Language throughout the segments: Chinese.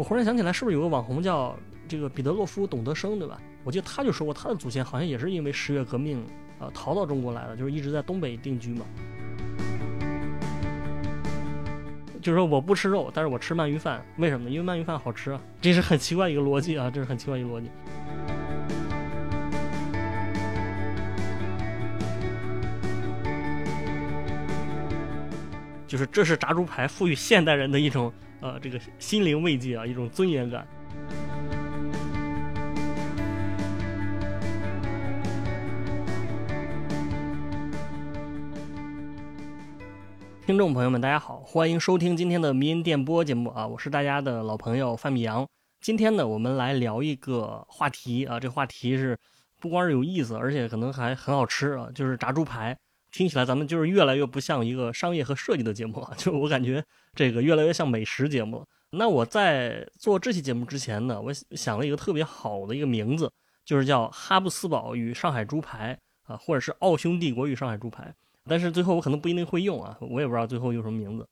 我忽然想起来，是不是有个网红叫这个彼得洛夫·董德生，对吧？我记得他就说过，他的祖先好像也是因为十月革命啊逃到中国来的，就是一直在东北定居嘛。就是说我不吃肉，但是我吃鳗鱼饭，为什么？因为鳗鱼饭好吃啊，这是很奇怪一个逻辑啊，这是很奇怪一个逻辑。就是这是炸猪排赋予现代人的一种呃这个心灵慰藉啊，一种尊严感。听众朋友们，大家好，欢迎收听今天的迷音电波节目啊，我是大家的老朋友范米阳。今天呢，我们来聊一个话题啊，这话题是不光是有意思，而且可能还很好吃啊，就是炸猪排。听起来咱们就是越来越不像一个商业和设计的节目了，就我感觉这个越来越像美食节目了。那我在做这期节目之前呢，我想了一个特别好的一个名字，就是叫《哈布斯堡与上海猪排》啊，或者是《奥匈帝国与上海猪排》。但是最后我可能不一定会用啊，我也不知道最后用什么名字。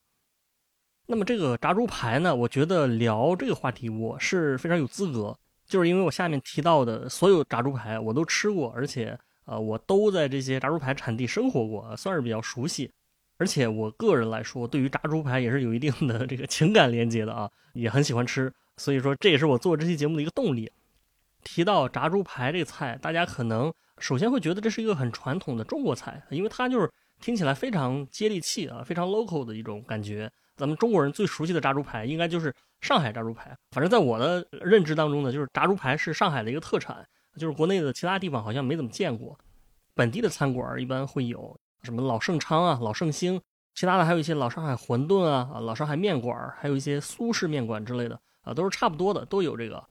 那么这个炸猪排呢，我觉得聊这个话题我是非常有资格，就是因为我下面提到的所有炸猪排我都吃过，而且。呃，我都在这些炸猪排产地生活过，算是比较熟悉。而且我个人来说，对于炸猪排也是有一定的这个情感连接的啊，也很喜欢吃。所以说，这也是我做这期节目的一个动力。提到炸猪排这个菜，大家可能首先会觉得这是一个很传统的中国菜，因为它就是听起来非常接地气啊，非常 local 的一种感觉。咱们中国人最熟悉的炸猪排，应该就是上海炸猪排。反正在我的认知当中呢，就是炸猪排是上海的一个特产。就是国内的其他地方好像没怎么见过，本地的餐馆一般会有什么老盛昌啊、老盛兴，其他的还有一些老上海馄饨啊、啊老上海面馆，还有一些苏式面馆之类的啊，都是差不多的，都有这个。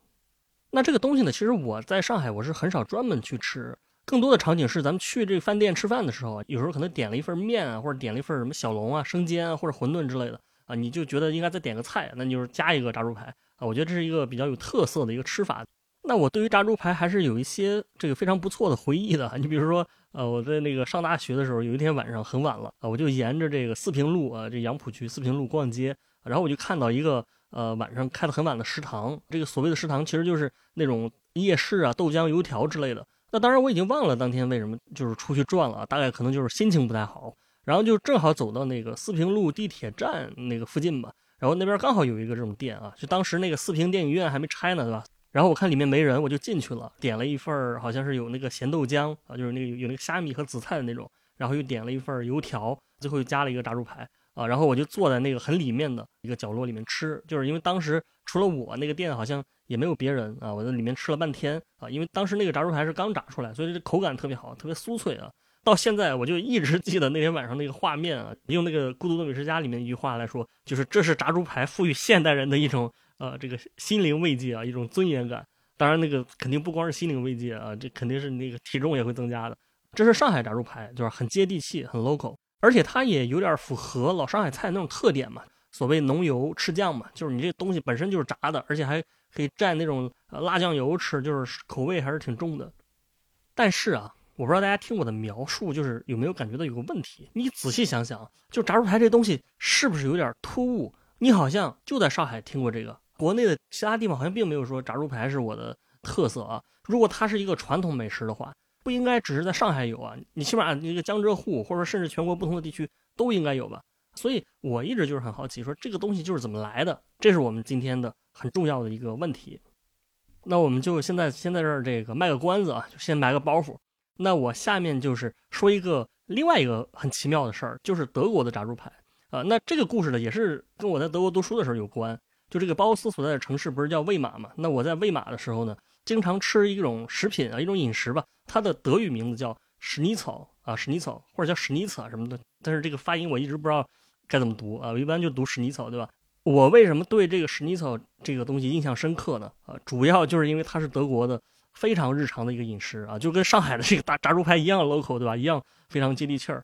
那这个东西呢，其实我在上海我是很少专门去吃，更多的场景是咱们去这个饭店吃饭的时候，有时候可能点了一份面啊，或者点了一份什么小龙啊、生煎啊或者馄饨之类的啊，你就觉得应该再点个菜，那就是加一个炸猪排啊，我觉得这是一个比较有特色的一个吃法。那我对于炸猪排还是有一些这个非常不错的回忆的。你比如说，呃，我在那个上大学的时候，有一天晚上很晚了啊，我就沿着这个四平路啊，这杨浦区四平路逛街，然后我就看到一个呃晚上开的很晚的食堂。这个所谓的食堂其实就是那种夜市啊、豆浆、油条之类的。那当然我已经忘了当天为什么就是出去转了，大概可能就是心情不太好。然后就正好走到那个四平路地铁站那个附近吧，然后那边刚好有一个这种店啊，就当时那个四平电影院还没拆呢，对吧？然后我看里面没人，我就进去了，点了一份儿好像是有那个咸豆浆啊，就是那个有那个虾米和紫菜的那种，然后又点了一份油条，最后又加了一个炸猪排啊，然后我就坐在那个很里面的一个角落里面吃，就是因为当时除了我那个店好像也没有别人啊，我在里面吃了半天啊，因为当时那个炸猪排是刚炸出来，所以这口感特别好，特别酥脆啊。到现在我就一直记得那天晚上那个画面啊，用那个《孤独的美食家》里面一句话来说，就是这是炸猪排赋予现代人的一种。呃，这个心灵慰藉啊，一种尊严感。当然，那个肯定不光是心灵慰藉啊，这肯定是那个体重也会增加的。这是上海炸猪排，就是很接地气，很 local，而且它也有点符合老上海菜那种特点嘛。所谓浓油赤酱嘛，就是你这东西本身就是炸的，而且还可以蘸那种辣酱油吃，就是口味还是挺重的。但是啊，我不知道大家听我的描述，就是有没有感觉到有个问题？你仔细想想，就炸猪排这东西是不是有点突兀？你好像就在上海听过这个。国内的其他地方好像并没有说炸猪排是我的特色啊。如果它是一个传统美食的话，不应该只是在上海有啊。你起码一个江浙沪，或者甚至全国不同的地区都应该有吧。所以我一直就是很好奇，说这个东西就是怎么来的，这是我们今天的很重要的一个问题。那我们就现在先在这儿这个卖个关子啊，就先埋个包袱。那我下面就是说一个另外一个很奇妙的事儿，就是德国的炸猪排啊。那这个故事呢，也是跟我在德国读书的时候有关。就这个包斯所在的城市不是叫魏玛嘛？那我在魏玛的时候呢，经常吃一种食品啊，一种饮食吧，它的德语名字叫史尼草啊，史尼草或者叫史尼茨啊什么的。但是这个发音我一直不知道该怎么读啊，我一般就读史尼草，对吧？我为什么对这个史尼草这个东西印象深刻呢？啊，主要就是因为它是德国的非常日常的一个饮食啊，就跟上海的这个大炸猪排一样 local，对吧？一样非常接地气儿。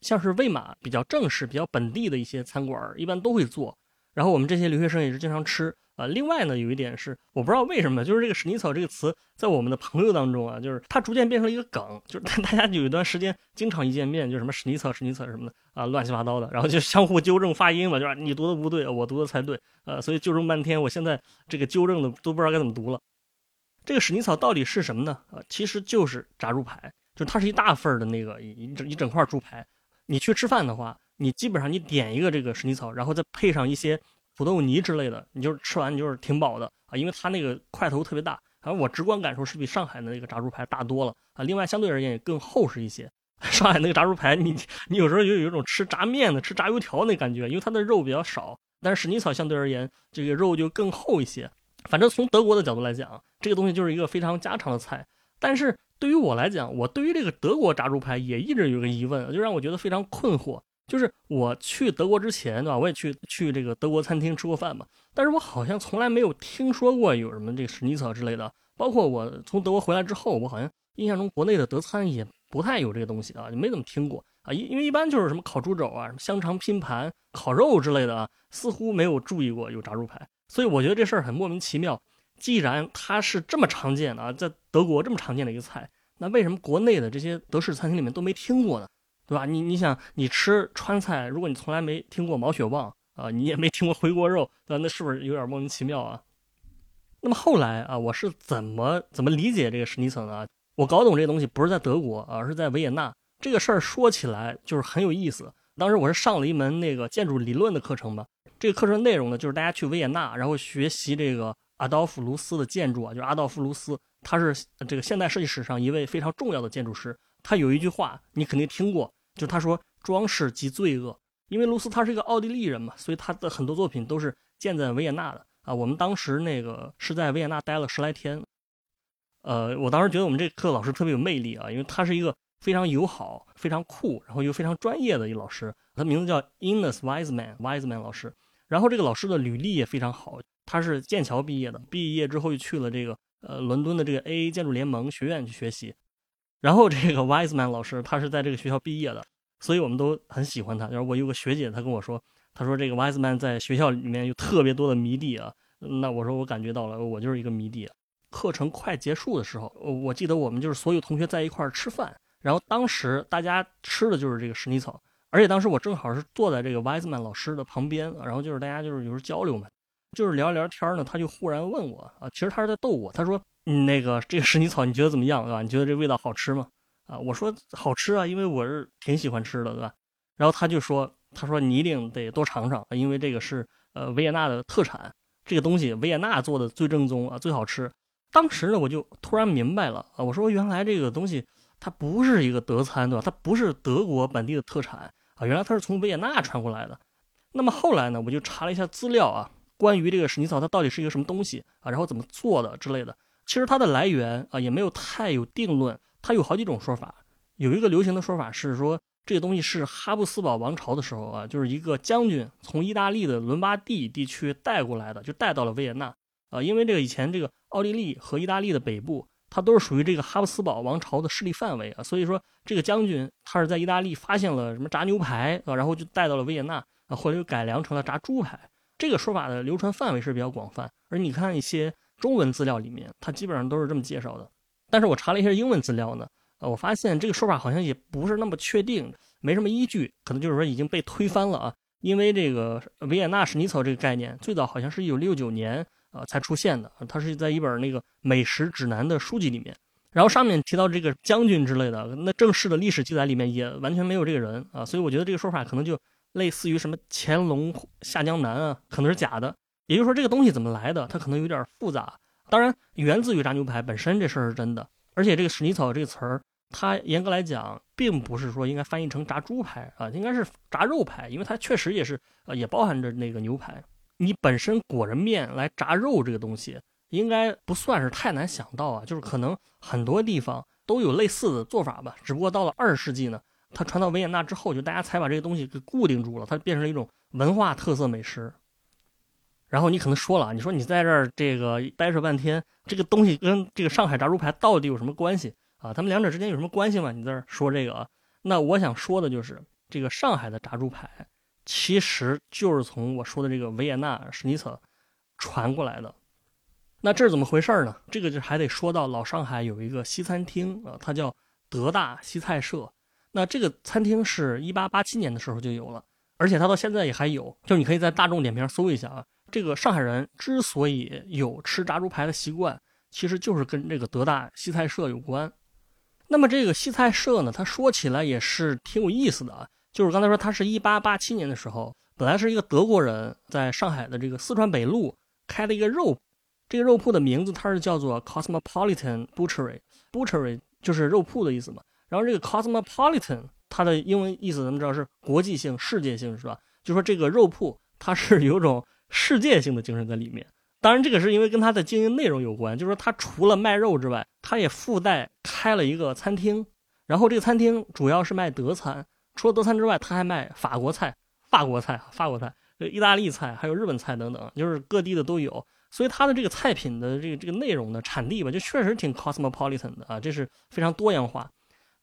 像是魏玛比较正式、比较本地的一些餐馆，一般都会做。然后我们这些留学生也是经常吃。啊，另外呢，有一点是我不知道为什么，就是这个“史尼草”这个词在我们的朋友当中啊，就是它逐渐变成了一个梗，就是大家有一段时间经常一见面就什么“史尼草”“史尼草”什么的啊，乱七八糟的，然后就相互纠正发音嘛，就是你读的不对，我读的才对，呃，所以纠正半天，我现在这个纠正的都不知道该怎么读了。这个“史尼草”到底是什么呢？啊，其实就是炸猪排，就它是一大份的那个一整一整块猪排，你去吃饭的话，你基本上你点一个这个“史尼草”，然后再配上一些。土豆泥之类的，你就是吃完你就是挺饱的啊，因为它那个块头特别大，反正我直观感受是比上海的那个炸猪排大多了啊。另外相对而言也更厚实一些。上海那个炸猪排，你你有时候就有一种吃炸面的、吃炸油条那感觉，因为它的肉比较少。但是史尼草相对而言，这个肉就更厚一些。反正从德国的角度来讲，这个东西就是一个非常家常的菜。但是对于我来讲，我对于这个德国炸猪排也一直有个疑问，就让我觉得非常困惑。就是我去德国之前，对吧？我也去去这个德国餐厅吃过饭嘛，但是我好像从来没有听说过有什么这个史尼草之类的。包括我从德国回来之后，我好像印象中国内的德餐也不太有这个东西啊，就没怎么听过啊。因因为一般就是什么烤猪肘啊、什么香肠拼盘、烤肉之类的啊，似乎没有注意过有炸猪排。所以我觉得这事儿很莫名其妙。既然它是这么常见的啊，在德国这么常见的一个菜，那为什么国内的这些德式餐厅里面都没听过呢？对吧？你你想，你吃川菜，如果你从来没听过毛血旺啊，你也没听过回锅肉，那那是不是有点莫名其妙啊？那么后来啊，我是怎么怎么理解这个史尼岑呢？我搞懂这东西不是在德国，而是在维也纳。这个事儿说起来就是很有意思。当时我是上了一门那个建筑理论的课程吧。这个课程内容呢，就是大家去维也纳，然后学习这个阿道夫·卢斯的建筑啊，就是阿道夫·卢斯，他是这个现代设计史上一位非常重要的建筑师。他有一句话，你肯定听过。就是他说装饰即罪恶，因为卢斯他是一个奥地利人嘛，所以他的很多作品都是建在维也纳的啊。我们当时那个是在维也纳待了十来天，呃，我当时觉得我们这课老师特别有魅力啊，因为他是一个非常友好、非常酷，然后又非常专业的一个老师。他名字叫 Ines Wiseman，Wiseman 老师。然后这个老师的履历也非常好，他是剑桥毕业的，毕业之后又去了这个呃伦敦的这个 A A 建筑联盟学院去学习。然后这个 Wiseman 老师，他是在这个学校毕业的，所以我们都很喜欢他。然后我有个学姐，她跟我说，她说这个 Wiseman 在学校里面有特别多的迷弟啊。那我说我感觉到了，我就是一个迷弟。课程快结束的时候，我记得我们就是所有同学在一块儿吃饭，然后当时大家吃的就是这个石尼草，而且当时我正好是坐在这个 Wiseman 老师的旁边，然后就是大家就是有时候交流嘛，就是聊聊天呢，他就忽然问我啊，其实他是在逗我，他说。嗯，那个这个史尼草你觉得怎么样，对吧？你觉得这味道好吃吗？啊，我说好吃啊，因为我是挺喜欢吃的，对吧？然后他就说，他说你一定得多尝尝，因为这个是呃维也纳的特产，这个东西维也纳做的最正宗啊，最好吃。当时呢，我就突然明白了啊，我说原来这个东西它不是一个德餐，对吧？它不是德国本地的特产啊，原来它是从维也纳传过来的。那么后来呢，我就查了一下资料啊，关于这个史尼草它到底是一个什么东西啊，然后怎么做的之类的。其实它的来源啊也没有太有定论，它有好几种说法。有一个流行的说法是说，这个东西是哈布斯堡王朝的时候啊，就是一个将军从意大利的伦巴第地区带过来的，就带到了维也纳啊。因为这个以前这个奥地利和意大利的北部，它都是属于这个哈布斯堡王朝的势力范围啊。所以说，这个将军他是在意大利发现了什么炸牛排啊，然后就带到了维也纳啊，后来又改良成了炸猪排。这个说法的流传范围是比较广泛。而你看一些。中文资料里面，它基本上都是这么介绍的。但是我查了一下英文资料呢，呃，我发现这个说法好像也不是那么确定，没什么依据，可能就是说已经被推翻了啊。因为这个维也纳史尼草这个概念，最早好像是一九六九年啊才出现的，它是在一本那个美食指南的书籍里面，然后上面提到这个将军之类的，那正式的历史记载里面也完全没有这个人啊，所以我觉得这个说法可能就类似于什么乾隆下江南啊，可能是假的。也就是说，这个东西怎么来的，它可能有点复杂。当然，源自于炸牛排本身这事儿是真的。而且，这个史尼草这个词儿，它严格来讲，并不是说应该翻译成炸猪排啊，应该是炸肉排，因为它确实也是呃，也包含着那个牛排。你本身裹着面来炸肉这个东西，应该不算是太难想到啊。就是可能很多地方都有类似的做法吧，只不过到了二十世纪呢，它传到维也纳之后，就大家才把这个东西给固定住了，它变成了一种文化特色美食。然后你可能说了，你说你在这儿这个掰扯半天，这个东西跟这个上海炸猪排到底有什么关系啊？他们两者之间有什么关系吗？你在这儿说这个？那我想说的就是，这个上海的炸猪排，其实就是从我说的这个维也纳史尼策传过来的。那这是怎么回事呢？这个就还得说到老上海有一个西餐厅啊，它叫德大西菜社。那这个餐厅是一八八七年的时候就有了，而且它到现在也还有。就你可以在大众点评搜一下啊，这个上海人之所以有吃炸猪排的习惯，其实就是跟这个德大西菜社有关。那么这个西菜社呢，它说起来也是挺有意思的啊。就是刚才说，它是一八八七年的时候，本来是一个德国人在上海的这个四川北路开了一个肉。这个肉铺的名字它是叫做 Cosmopolitan Butchery，Butchery 就是肉铺的意思嘛。然后这个 Cosmopolitan 它的英文意思咱们知道是国际性、世界性，是吧？就说这个肉铺它是有种世界性的精神在里面。当然，这个是因为跟它的经营内容有关，就是说它除了卖肉之外，它也附带开了一个餐厅。然后这个餐厅主要是卖德餐，除了德餐之外，它还卖法国菜、法国菜、法国菜、意大利菜，还有日本菜等等，就是各地的都有。所以它的这个菜品的这个这个内容的产地吧，就确实挺 cosmopolitan 的啊，这是非常多样化。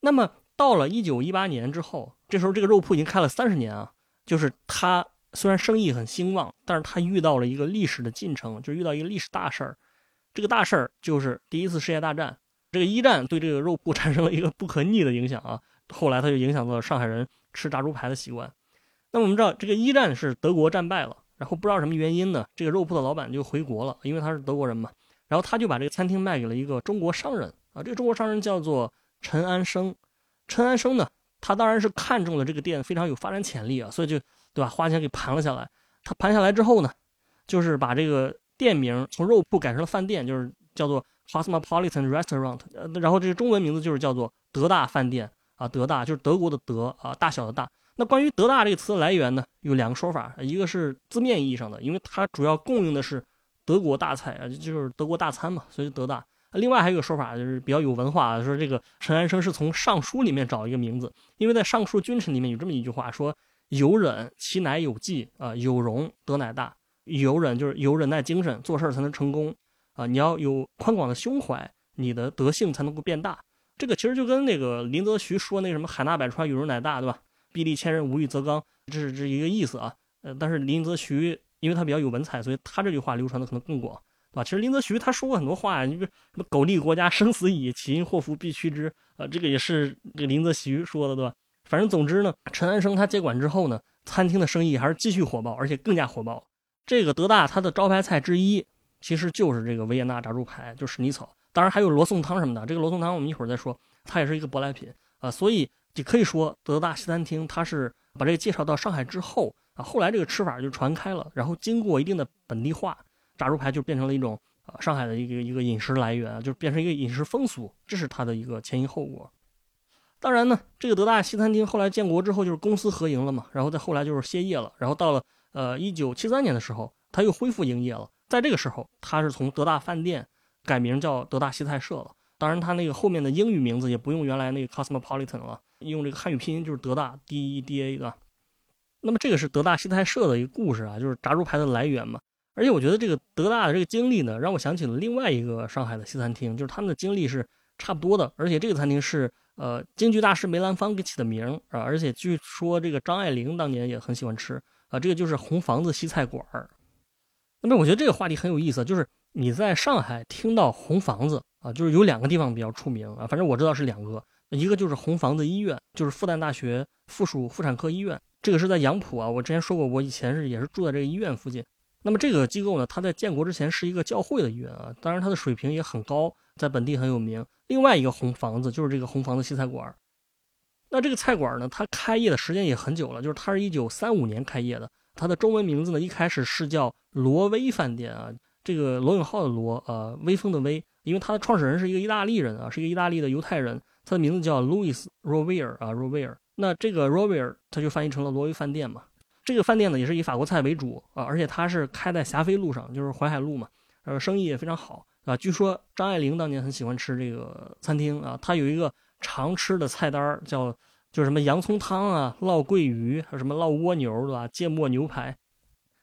那么到了一九一八年之后，这时候这个肉铺已经开了三十年啊，就是他虽然生意很兴旺，但是他遇到了一个历史的进程，就是遇到一个历史大事儿。这个大事儿就是第一次世界大战，这个一战对这个肉铺产生了一个不可逆的影响啊。后来它就影响到了上海人吃炸猪排的习惯。那么我们知道，这个一战是德国战败了。然后不知道什么原因呢，这个肉铺的老板就回国了，因为他是德国人嘛。然后他就把这个餐厅卖给了一个中国商人啊，这个中国商人叫做陈安生。陈安生呢，他当然是看中了这个店非常有发展潜力啊，所以就对吧，花钱给盘了下来。他盘下来之后呢，就是把这个店名从肉铺改成了饭店，就是叫做 Cosmopolitan Restaurant。然后这个中文名字就是叫做德大饭店啊，德大就是德国的德啊，大小的大。那关于德大这个词的来源呢，有两个说法，一个是字面意义上的，因为它主要供应的是德国大菜啊，就是德国大餐嘛，所以德大。另外还有一个说法就是比较有文化，说这个陈安生是从《尚书》里面找一个名字，因为在《尚书君臣》里面有这么一句话，说有忍其乃有纪啊，有容德乃大。有忍就是有忍耐精神，做事才能成功啊，你要有宽广的胸怀，你的德性才能够变大。这个其实就跟那个林则徐说那什么海纳百川，有容乃大，对吧？壁立千仞，无欲则刚，这是这一个意思啊。呃，但是林则徐因为他比较有文采，所以他这句话流传的可能更广，对吧？其实林则徐他说过很多话，你比如什么“苟利国家生死以，其因祸福必趋之”，啊，这个也是这个林则徐说的，对吧？反正总之呢，陈安生他接管之后呢，餐厅的生意还是继续火爆，而且更加火爆。这个德大它的招牌菜之一其实就是这个维也纳炸猪排，就是泥草，当然还有罗宋汤什么的。这个罗宋汤我们一会儿再说，它也是一个舶来品啊，所以。就可以说，德大西餐厅它是把这个介绍到上海之后啊，后来这个吃法就传开了，然后经过一定的本地化，炸猪排就变成了一种呃上海的一个一个饮食来源，就是变成一个饮食风俗，这是它的一个前因后果。当然呢，这个德大西餐厅后来建国之后就是公私合营了嘛，然后再后来就是歇业了，然后到了呃一九七三年的时候，它又恢复营业了，在这个时候，它是从德大饭店改名叫德大西菜社了。当然，它那个后面的英语名字也不用原来那个 Cosmopolitan 了。用这个汉语拼音就是德大 D E D A 的，那么这个是德大西菜社的一个故事啊，就是炸猪排的来源嘛。而且我觉得这个德大的这个经历呢，让我想起了另外一个上海的西餐厅，就是他们的经历是差不多的。而且这个餐厅是呃京剧大师梅兰芳给起的名啊，而且据说这个张爱玲当年也很喜欢吃啊。这个就是红房子西菜馆儿。那么我觉得这个话题很有意思，就是你在上海听到红房子啊，就是有两个地方比较出名啊，反正我知道是两个。一个就是红房子医院，就是复旦大学附属妇产科医院，这个是在杨浦啊。我之前说过，我以前是也是住在这个医院附近。那么这个机构呢，它在建国之前是一个教会的医院啊，当然它的水平也很高，在本地很有名。另外一个红房子就是这个红房子西菜馆。那这个菜馆呢，它开业的时间也很久了，就是它是一九三五年开业的。它的中文名字呢，一开始是叫罗威饭店啊，这个罗永浩的罗，呃，威风的威，因为它的创始人是一个意大利人啊，是一个意大利的犹太人。他的名字叫 Louis Rovier 啊，Rovier。那这个 Rovier 他就翻译成了罗威饭店嘛。这个饭店呢也是以法国菜为主啊，而且它是开在霞飞路上，就是淮海路嘛。呃，生意也非常好啊。据说张爱玲当年很喜欢吃这个餐厅啊，她有一个常吃的菜单叫就什么洋葱汤啊、烙桂鱼，还有什么烙蜗牛对吧？芥末牛排。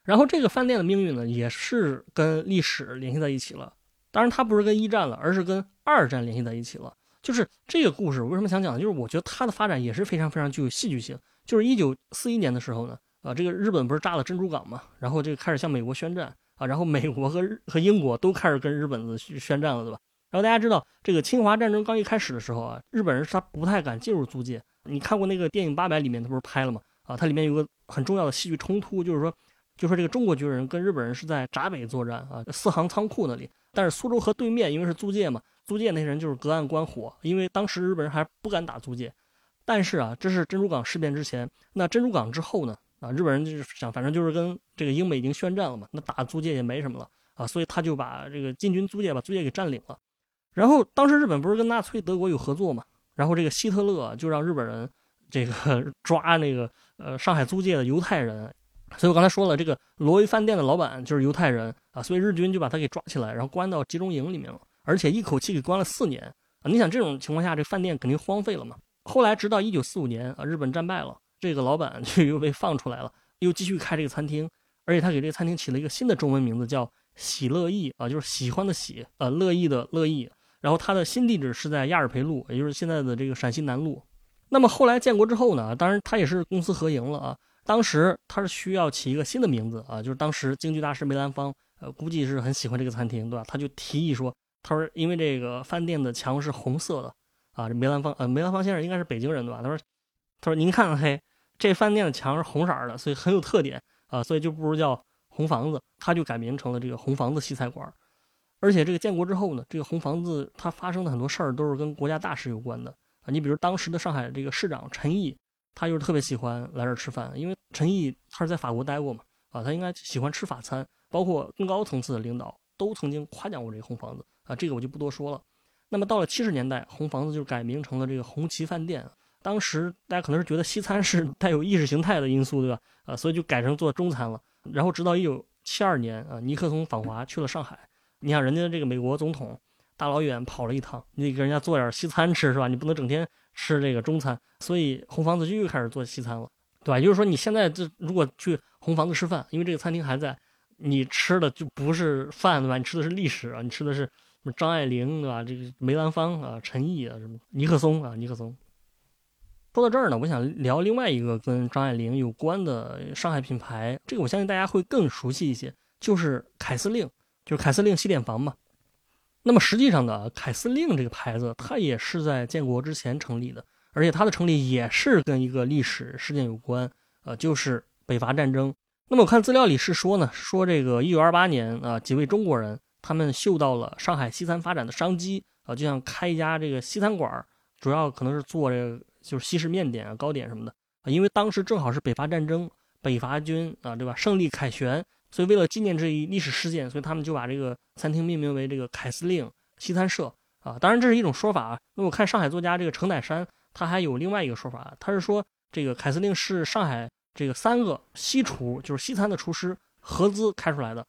然后这个饭店的命运呢也是跟历史联系在一起了。当然它不是跟一战了，而是跟二战联系在一起了。就是这个故事，为什么想讲呢？就是我觉得它的发展也是非常非常具有戏剧性。就是一九四一年的时候呢，啊，这个日本不是炸了珍珠港嘛，然后这个开始向美国宣战啊，然后美国和和英国都开始跟日本子宣战了，对吧？然后大家知道，这个侵华战争刚一开始的时候啊，日本人他不太敢进入租界。你看过那个电影《八百》里面，他不是拍了吗？啊，它里面有个很重要的戏剧冲突，就是说，就说这个中国军人跟日本人是在闸北作战啊，四行仓库那里。但是苏州河对面因为是租界嘛，租界那些人就是隔岸观火，因为当时日本人还不敢打租界。但是啊，这是珍珠港事变之前，那珍珠港之后呢？啊，日本人就是想，反正就是跟这个英美已经宣战了嘛，那打租界也没什么了啊，所以他就把这个进军租界，把租界给占领了。然后当时日本不是跟纳粹德国有合作嘛，然后这个希特勒就让日本人这个 抓那个呃上海租界的犹太人，所以我刚才说了，这个罗威饭店的老板就是犹太人啊，所以日军就把他给抓起来，然后关到集中营里面了，而且一口气给关了四年啊。你想这种情况下，这饭店肯定荒废了嘛。后来直到一九四五年啊，日本战败了。这个老板就又被放出来了，又继续开这个餐厅，而且他给这个餐厅起了一个新的中文名字，叫喜乐意啊，就是喜欢的喜，呃，乐意的乐意。然后他的新地址是在亚尔培路，也就是现在的这个陕西南路。那么后来建国之后呢，当然他也是公私合营了啊。当时他是需要起一个新的名字啊，就是当时京剧大师梅兰芳，呃，估计是很喜欢这个餐厅，对吧？他就提议说，他说因为这个饭店的墙是红色的啊，这梅兰芳，呃，梅兰芳先生应该是北京人对吧？他说，他说您看看嘿。这饭店的墙是红色的，所以很有特点啊，所以就不如叫红房子，它就改名成了这个红房子西菜馆。而且这个建国之后呢，这个红房子它发生的很多事儿都是跟国家大事有关的啊。你比如当时的上海这个市长陈毅，他就是特别喜欢来这儿吃饭，因为陈毅他是在法国待过嘛，啊，他应该喜欢吃法餐，包括更高层次的领导都曾经夸奖过这个红房子啊，这个我就不多说了。那么到了七十年代，红房子就改名成了这个红旗饭店。当时大家可能是觉得西餐是带有意识形态的因素，对吧？啊，所以就改成做中餐了。然后直到一九七二年啊，尼克松访华去了上海，你想人家这个美国总统大老远跑了一趟，你得给人家做点西餐吃，是吧？你不能整天吃这个中餐。所以红房子就又开始做西餐了，对吧？就是说你现在这如果去红房子吃饭，因为这个餐厅还在，你吃的就不是饭，对吧？你吃的是历史啊，你吃的是什么张爱玲，对吧？这个梅兰芳啊，陈毅啊，什么尼克松啊，尼克松。说到这儿呢，我想聊另外一个跟张爱玲有关的上海品牌，这个我相信大家会更熟悉一些，就是凯司令，就是凯司令西点房嘛。那么实际上呢，凯司令这个牌子，它也是在建国之前成立的，而且它的成立也是跟一个历史事件有关，呃，就是北伐战争。那么我看资料里是说呢，说这个一九二八年啊，几位中国人他们嗅到了上海西餐发展的商机啊，就想开一家这个西餐馆，主要可能是做这个。就是西式面点啊、糕点什么的啊，因为当时正好是北伐战争，北伐军啊，对吧？胜利凯旋，所以为了纪念这一历史事件，所以他们就把这个餐厅命名为这个凯司令西餐社啊。当然这是一种说法啊。那我看上海作家这个程乃山，他还有另外一个说法，他是说这个凯司令是上海这个三个西厨，就是西餐的厨师合资开出来的。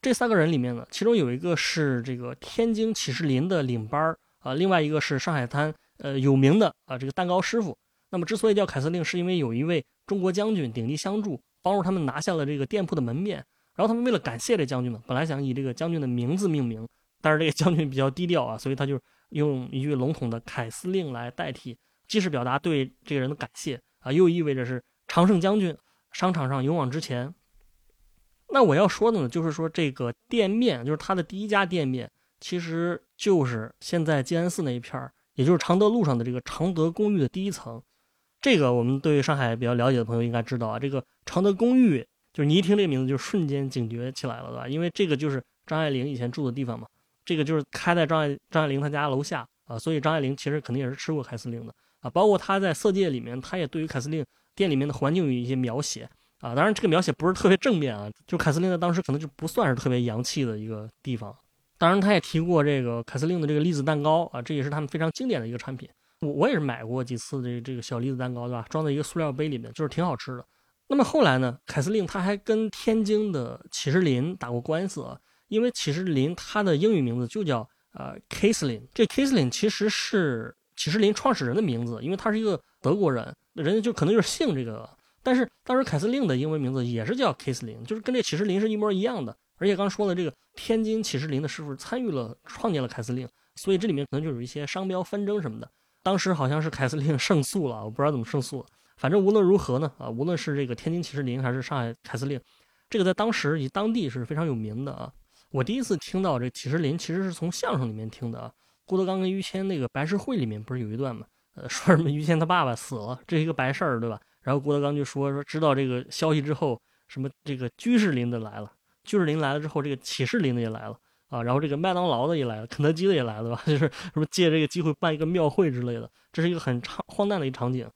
这三个人里面呢，其中有一个是这个天津启士林的领班儿啊，另外一个是上海滩。呃，有名的啊，这个蛋糕师傅。那么之所以叫凯司令，是因为有一位中国将军鼎力相助，帮助他们拿下了这个店铺的门面。然后他们为了感谢这将军们，本来想以这个将军的名字命名，但是这个将军比较低调啊，所以他就用一句笼统的凯司令来代替，既是表达对这个人的感谢啊，又意味着是常胜将军商场上勇往直前。那我要说的呢，就是说这个店面，就是他的第一家店面，其实就是现在静安寺那一片儿。也就是常德路上的这个常德公寓的第一层，这个我们对上海比较了解的朋友应该知道啊。这个常德公寓，就是你一听这个名字就瞬间警觉起来了，对吧？因为这个就是张爱玲以前住的地方嘛。这个就是开在张爱张爱玲她家楼下啊，所以张爱玲其实肯定也是吃过凯司令的啊。包括她在《色戒》里面，她也对于凯司令店里面的环境有一些描写啊。当然，这个描写不是特别正面啊，就凯司令在当时可能就不算是特别洋气的一个地方。当然，他也提过这个凯司令的这个栗子蛋糕啊，这也是他们非常经典的一个产品。我我也是买过几次这这个小栗子蛋糕，对吧？装在一个塑料杯里面，就是挺好吃的。那么后来呢，凯司令他还跟天津的启士林打过官司，啊，因为启士林它的英语名字就叫呃 Kaislin，这 Kaislin 其实是启士林创始人的名字，因为他是一个德国人，人家就可能就是姓这个。但是当时凯司令的英文名字也是叫 Kaislin，就是跟这启士林是一模一样的。而且刚说的，这个天津启士林的师傅参与了创建了凯司令，所以这里面可能就有一些商标纷争什么的。当时好像是凯司令胜诉了，我不知道怎么胜诉了反正无论如何呢，啊，无论是这个天津起士林还是上海凯司令，这个在当时以当地是非常有名的啊。我第一次听到这起士林，其实是从相声里面听的啊。郭德纲跟于谦那个白事会里面不是有一段吗？呃，说什么于谦他爸爸死了，这是一个白事儿，对吧？然后郭德纲就说说知道这个消息之后，什么这个居士林的来了，居士林来了之后，这个启士林的也来了啊，然后这个麦当劳的也来了，肯德基的也来了，吧？就是什么借这个机会办一个庙会之类的，这是一个很荒诞的一场景。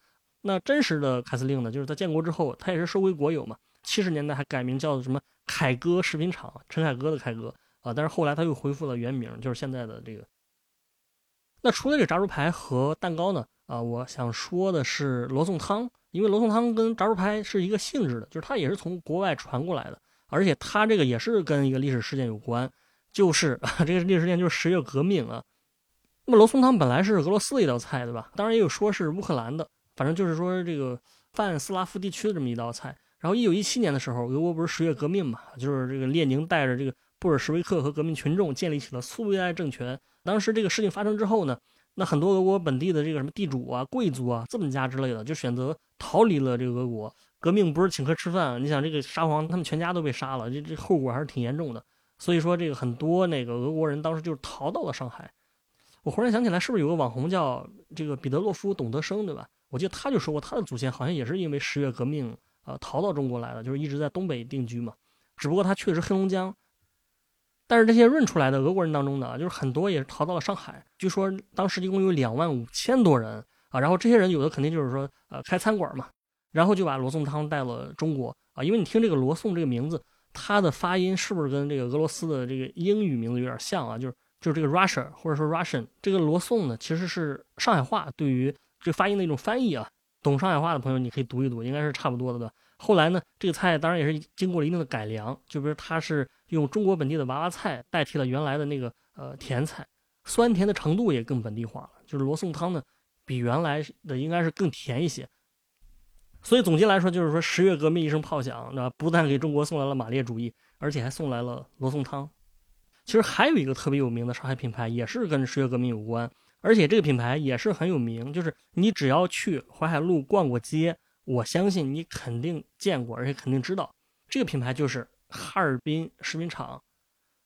那真实的凯司令呢，就是在建国之后，他也是收归国有嘛，七十年代还改名叫什么凯歌食品厂，陈凯歌的凯歌啊，但是后来他又恢复了原名，就是现在的这个。那除了这炸猪排和蛋糕呢？啊，我想说的是罗宋汤，因为罗宋汤跟炸猪排是一个性质的，就是它也是从国外传过来的，而且它这个也是跟一个历史事件有关，就是 这个历史事件就是十月革命啊。那么罗宋汤本来是俄罗斯的一道菜，对吧？当然也有说是乌克兰的，反正就是说这个泛斯拉夫地区的这么一道菜。然后一九一七年的时候，俄国不是十月革命嘛，就是这个列宁带着这个布尔什维克和革命群众建立起了苏维埃政权。当时这个事情发生之后呢，那很多俄国本地的这个什么地主啊、贵族啊、资本家之类的，就选择逃离了这个俄国。革命不是请客吃饭，你想这个沙皇他们全家都被杀了，这这后果还是挺严重的。所以说这个很多那个俄国人当时就是逃到了上海。我忽然想起来，是不是有个网红叫这个彼得洛夫董德生，对吧？我记得他就说过，他的祖先好像也是因为十月革命啊逃到中国来的，就是一直在东北定居嘛。只不过他去的是黑龙江。但是这些润出来的俄国人当中呢，就是很多也是逃到了上海。据说当时一共有两万五千多人啊，然后这些人有的肯定就是说，呃，开餐馆嘛，然后就把罗宋汤带了中国啊。因为你听这个罗宋这个名字，它的发音是不是跟这个俄罗斯的这个英语名字有点像啊？就是就是这个 Russia 或者说 Russian 这个罗宋呢，其实是上海话对于这发音的一种翻译啊。懂上海话的朋友你可以读一读，应该是差不多的对。后来呢，这个菜当然也是经过了一定的改良，就比如它是用中国本地的娃娃菜代替了原来的那个呃甜菜，酸甜的程度也更本地化了。就是罗宋汤呢，比原来的应该是更甜一些。所以总结来说，就是说十月革命一声炮响，那不但给中国送来了马列主义，而且还送来了罗宋汤。其实还有一个特别有名的上海品牌，也是跟十月革命有关，而且这个品牌也是很有名，就是你只要去淮海路逛过街。我相信你肯定见过，而且肯定知道，这个品牌就是哈尔滨食品厂。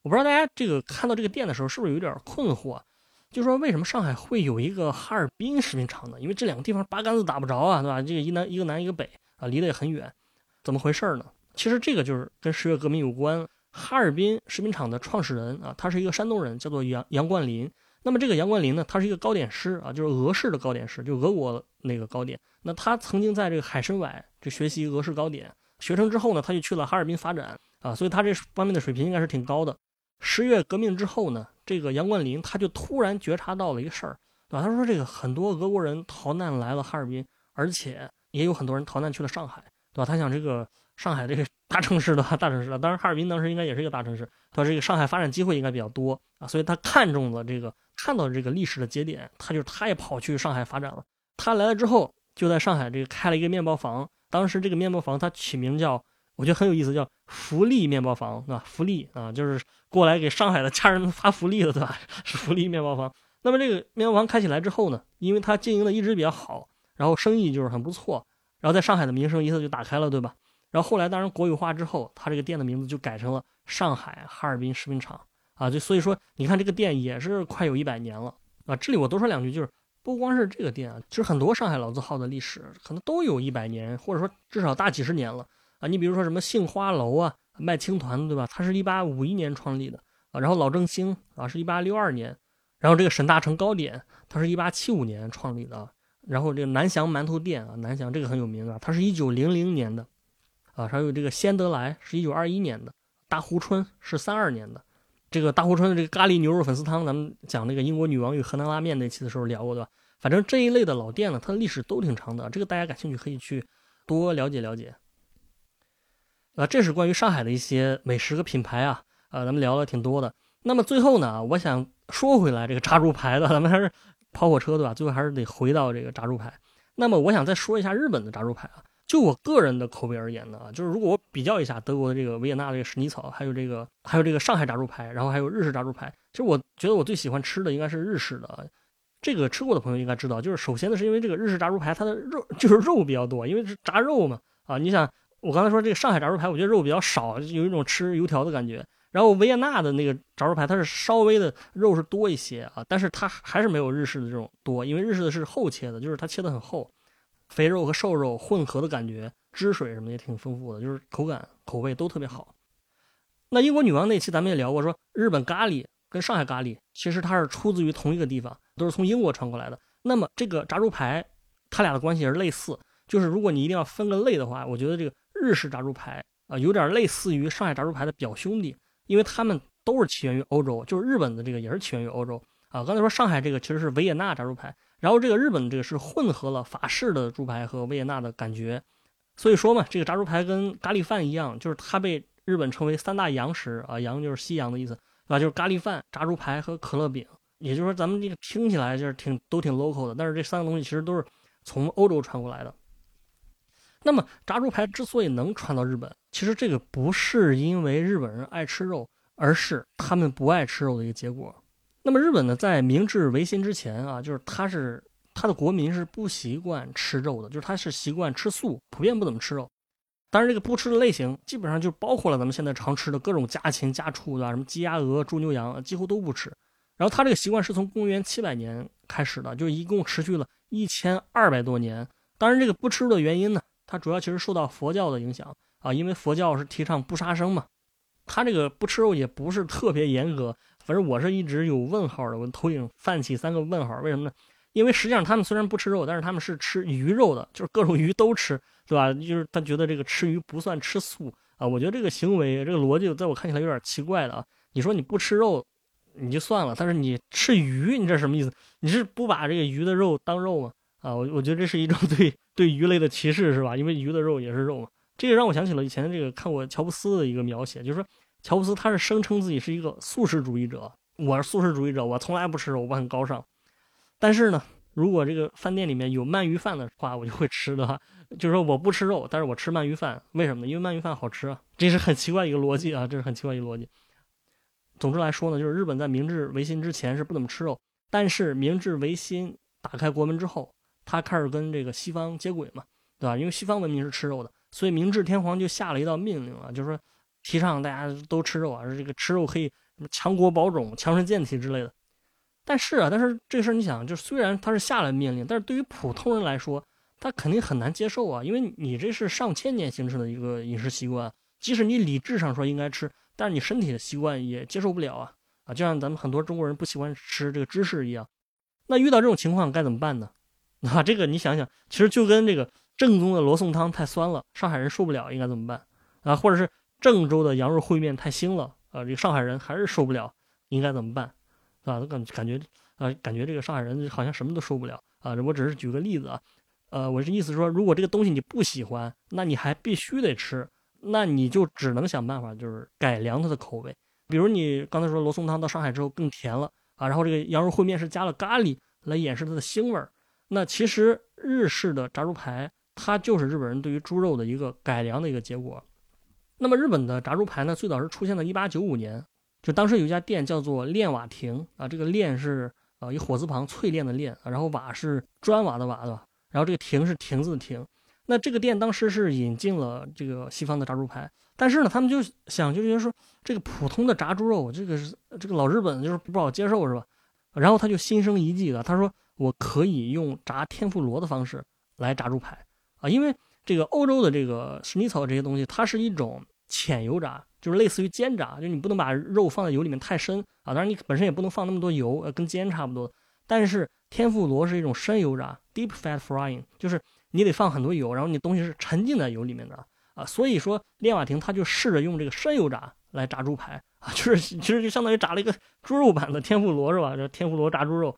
我不知道大家这个看到这个店的时候是不是有点困惑，就说为什么上海会有一个哈尔滨食品厂呢？因为这两个地方八竿子打不着啊，对吧？这个一南一个南一个北啊，离得也很远，怎么回事呢？其实这个就是跟十月革命有关。哈尔滨食品厂的创始人啊，他是一个山东人，叫做杨杨冠林。那么这个杨冠林呢，他是一个糕点师啊，就是俄式的糕点师，就俄国那个糕点。那他曾经在这个海参崴就学习俄式糕点，学成之后呢，他就去了哈尔滨发展啊，所以他这方面的水平应该是挺高的。十月革命之后呢，这个杨冠林他就突然觉察到了一个事儿，对吧？他说这个很多俄国人逃难来了哈尔滨，而且也有很多人逃难去了上海，对吧？他想这个上海这个 大城市的大城市当然哈尔滨当时应该也是一个大城市，他说这个上海发展机会应该比较多啊，所以他看中了这个看到了这个历史的节点，他就他也跑去上海发展了。他来了之后。就在上海这个开了一个面包房，当时这个面包房它起名叫，我觉得很有意思，叫福利面包房，对吧？福利啊，就是过来给上海的家人们发福利的，对吧？是 福利面包房。那么这个面包房开起来之后呢，因为它经营的一直比较好，然后生意就是很不错，然后在上海的名声一下就打开了，对吧？然后后来当然国有化之后，它这个店的名字就改成了上海哈尔滨食品厂啊，就所以说你看这个店也是快有一百年了啊。这里我多说两句，就是。不光是这个店啊，其实很多上海老字号的历史可能都有一百年，或者说至少大几十年了啊。你比如说什么杏花楼啊，卖青团对吧？它是一八五一年创立的啊。然后老正兴啊，是一八六二年。然后这个沈大成糕点，它是一八七五年创立的。然后这个南翔馒头店啊，南翔这个很有名啊，它是一九零零年的啊。还有这个先德来是一九二一年的，大湖春是三二年的。这个大湖春的这个咖喱牛肉粉丝汤，咱们讲那个英国女王与河南拉面那期的时候聊过，对吧？反正这一类的老店呢，它的历史都挺长的。这个大家感兴趣可以去多了解了解。啊，这是关于上海的一些美食和品牌啊，啊，咱们聊了挺多的。那么最后呢，我想说回来这个炸猪排的，咱们还是跑火车对吧？最后还是得回到这个炸猪排。那么我想再说一下日本的炸猪排啊。就我个人的口味而言呢啊，就是如果我比较一下德国的这个维也纳的这个史尼草，还有这个还有这个上海炸猪排，然后还有日式炸猪排，其实我觉得我最喜欢吃的应该是日式的。这个吃过的朋友应该知道，就是首先呢，是因为这个日式炸猪排它的肉就是肉比较多，因为是炸肉嘛啊。你想，我刚才说这个上海炸猪排，我觉得肉比较少，有一种吃油条的感觉。然后维也纳的那个炸猪排，它是稍微的肉是多一些啊，但是它还是没有日式的这种多，因为日式的是厚切的，就是它切的很厚，肥肉和瘦肉混合的感觉，汁水什么也挺丰富的，就是口感口味都特别好。那英国女王那期咱们也聊过，说日本咖喱。跟上海咖喱其实它是出自于同一个地方，都是从英国传过来的。那么这个炸猪排，它俩的关系也是类似。就是如果你一定要分个类的话，我觉得这个日式炸猪排啊，有点类似于上海炸猪排的表兄弟，因为他们都是起源于欧洲，就是日本的这个也是起源于欧洲啊。刚才说上海这个其实是维也纳炸猪排，然后这个日本这个是混合了法式的猪排和维也纳的感觉。所以说嘛，这个炸猪排跟咖喱饭一样，就是它被日本称为三大洋食啊，洋就是西洋的意思。对吧？就是咖喱饭、炸猪排和可乐饼，也就是说，咱们这个听起来就是挺都挺 local 的，但是这三个东西其实都是从欧洲传过来的。那么，炸猪排之所以能传到日本，其实这个不是因为日本人爱吃肉，而是他们不爱吃肉的一个结果。那么，日本呢，在明治维新之前啊，就是他是他的国民是不习惯吃肉的，就是他是习惯吃素，普遍不怎么吃肉。当然，这个不吃的类型基本上就包括了咱们现在常吃的各种家禽、家畜，对吧？什么鸡、鸭、鹅、猪、牛、羊，几乎都不吃。然后他这个习惯是从公元七百年开始的，就一共持续了一千二百多年。当然，这个不吃肉的原因呢，它主要其实受到佛教的影响啊，因为佛教是提倡不杀生嘛。他这个不吃肉也不是特别严格，反正我是一直有问号的，我头顶泛起三个问号。为什么呢？因为实际上他们虽然不吃肉，但是他们是吃鱼肉的，就是各种鱼都吃。对吧？就是他觉得这个吃鱼不算吃素啊。我觉得这个行为，这个逻辑，在我看起来有点奇怪的啊。你说你不吃肉，你就算了，但是你吃鱼，你这什么意思？你是不把这个鱼的肉当肉吗？啊，我我觉得这是一种 对对鱼类的歧视，是吧？因为鱼的肉也是肉嘛。这个让我想起了以前这个看过乔布斯的一个描写，就是说乔布斯他是声称自己是一个素食主义者，我是素食主义者，我从来不吃肉，我很高尚。但是呢，如果这个饭店里面有鳗鱼饭的话，我就会吃的哈。就是说我不吃肉，但是我吃鳗鱼饭，为什么？因为鳗鱼饭好吃啊，这是很奇怪一个逻辑啊，这是很奇怪一个逻辑。总之来说呢，就是日本在明治维新之前是不怎么吃肉，但是明治维新打开国门之后，他开始跟这个西方接轨嘛，对吧？因为西方文明是吃肉的，所以明治天皇就下了一道命令啊，就是说提倡大家都吃肉啊，这个吃肉可以什么强国保种、强身健体之类的。但是啊，但是这事儿你想，就虽然他是下了命令，但是对于普通人来说，他肯定很难接受啊，因为你这是上千年形成的一个饮食习惯，即使你理智上说应该吃，但是你身体的习惯也接受不了啊啊！就像咱们很多中国人不喜欢吃这个芝士一样，那遇到这种情况该怎么办呢？啊，这个你想想，其实就跟这个正宗的罗宋汤太酸了，上海人受不了，应该怎么办啊？或者是郑州的羊肉烩面太腥了啊，这个上海人还是受不了，应该怎么办？啊，都感感觉啊，感觉这个上海人好像什么都受不了啊！我只是举个例子啊。呃，我是意思说，如果这个东西你不喜欢，那你还必须得吃，那你就只能想办法，就是改良它的口味。比如你刚才说罗宋汤到上海之后更甜了啊，然后这个羊肉烩面是加了咖喱来掩饰它的腥味儿。那其实日式的炸猪排，它就是日本人对于猪肉的一个改良的一个结果。那么日本的炸猪排呢，最早是出现在1895年，就当时有一家店叫做炼瓦亭啊，这个炼是呃一火字旁淬炼的炼，然后瓦是砖瓦的瓦，对吧？然后这个亭是亭子的亭，那这个店当时是引进了这个西方的炸猪排，但是呢，他们就想就觉得说这个普通的炸猪肉，这个是这个老日本就是不好接受是吧？然后他就心生一计了，他说我可以用炸天妇罗的方式来炸猪排啊，因为这个欧洲的这个史尼草这些东西，它是一种浅油炸，就是类似于煎炸，就你不能把肉放在油里面太深啊，当然你本身也不能放那么多油，呃，跟煎差不多，但是。天妇罗是一种深油炸，deep fat frying，就是你得放很多油，然后你东西是沉浸在油里面的啊。所以说，练瓦亭他就试着用这个深油炸来炸猪排啊，就是其实就相当于炸了一个猪肉版的天妇罗是吧？这天妇罗炸猪肉，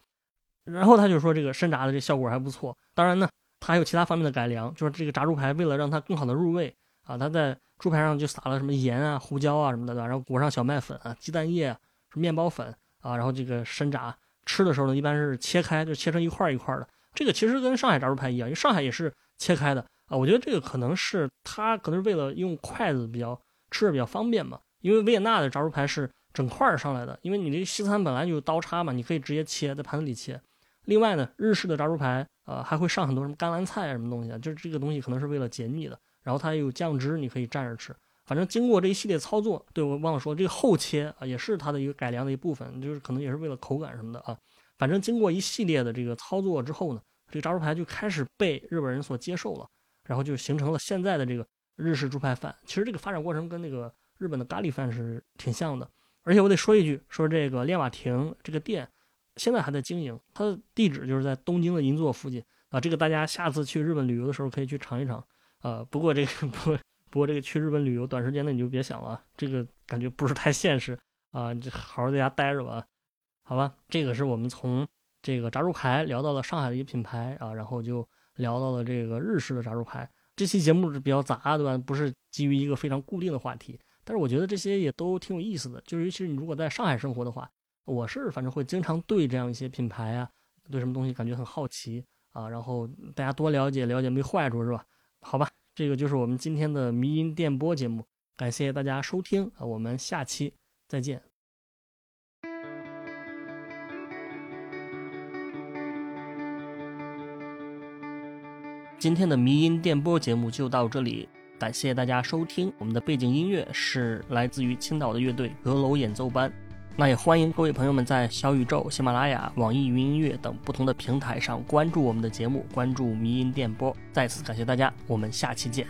然后他就说这个深炸的这效果还不错。当然呢，他还有其他方面的改良，就是这个炸猪排为了让它更好的入味啊，他在猪排上就撒了什么盐啊、胡椒啊什么的，然后裹上小麦粉啊、鸡蛋液、面包粉啊，然后这个深炸。吃的时候呢，一般是切开，就切成一块一块的。这个其实跟上海炸猪排一样，因为上海也是切开的啊。我觉得这个可能是它可能是为了用筷子比较吃着比较方便嘛。因为维也纳的炸猪排是整块上来的，因为你这西餐本来就有刀叉嘛，你可以直接切在盘子里切。另外呢，日式的炸猪排，呃，还会上很多什么甘蓝菜啊，什么东西啊，就是这个东西可能是为了解腻的。然后它有酱汁，你可以蘸着吃。反正经过这一系列操作，对我忘了说，这个后切啊，也是它的一个改良的一部分，就是可能也是为了口感什么的啊。反正经过一系列的这个操作之后呢，这个炸猪排就开始被日本人所接受了，然后就形成了现在的这个日式猪排饭。其实这个发展过程跟那个日本的咖喱饭是挺像的。而且我得说一句，说这个练瓦亭这个店现在还在经营，它的地址就是在东京的银座附近啊。这个大家下次去日本旅游的时候可以去尝一尝啊。不过这个 不。不过这个去日本旅游，短时间内你就别想了，这个感觉不是太现实啊！就好好在家待着吧，好吧？这个是我们从这个炸猪排聊到了上海的一个品牌啊，然后就聊到了这个日式的炸猪排。这期节目是比较杂，对吧？不是基于一个非常固定的话题，但是我觉得这些也都挺有意思的。就是尤其是你如果在上海生活的话，我是反正会经常对这样一些品牌啊，对什么东西感觉很好奇啊，然后大家多了解了解没坏处，是吧？好吧。这个就是我们今天的迷音电波节目，感谢大家收听啊，我们下期再见。今天的迷音电波节目就到这里，感谢大家收听。我们的背景音乐是来自于青岛的乐队阁楼演奏班。那也欢迎各位朋友们在小宇宙、喜马拉雅、网易云音乐等不同的平台上关注我们的节目，关注迷音电波。再次感谢大家，我们下期见。